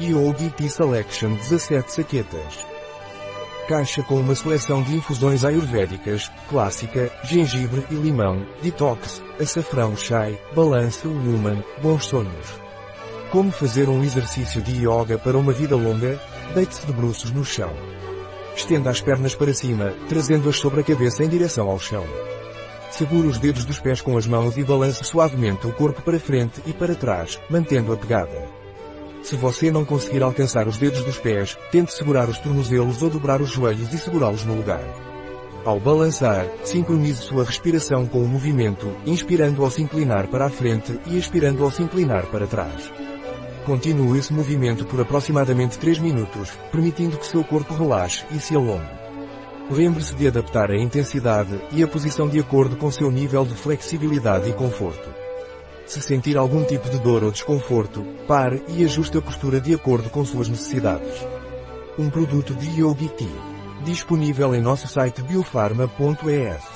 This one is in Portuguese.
Yogi Tea Selection 17 saquetas. Caixa com uma seleção de infusões ayurvédicas, clássica, gengibre e limão, detox, açafrão chai, balanço human, bons sonhos. Como fazer um exercício de yoga para uma vida longa? Deite-se de bruços no chão. Estenda as pernas para cima, trazendo-as sobre a cabeça em direção ao chão. Segure os dedos dos pés com as mãos e balance suavemente o corpo para frente e para trás, mantendo a pegada. Se você não conseguir alcançar os dedos dos pés, tente segurar os tornozelos ou dobrar os joelhos e segurá-los no lugar. Ao balançar, sincronize sua respiração com o movimento, inspirando ao se inclinar para a frente e expirando ao se inclinar para trás. Continue esse movimento por aproximadamente 3 minutos, permitindo que seu corpo relaxe e se alongue. Lembre-se de adaptar a intensidade e a posição de acordo com seu nível de flexibilidade e conforto. Se sentir algum tipo de dor ou desconforto, pare e ajuste a postura de acordo com suas necessidades. Um produto de Yogi Tea. Disponível em nosso site biofarma.es.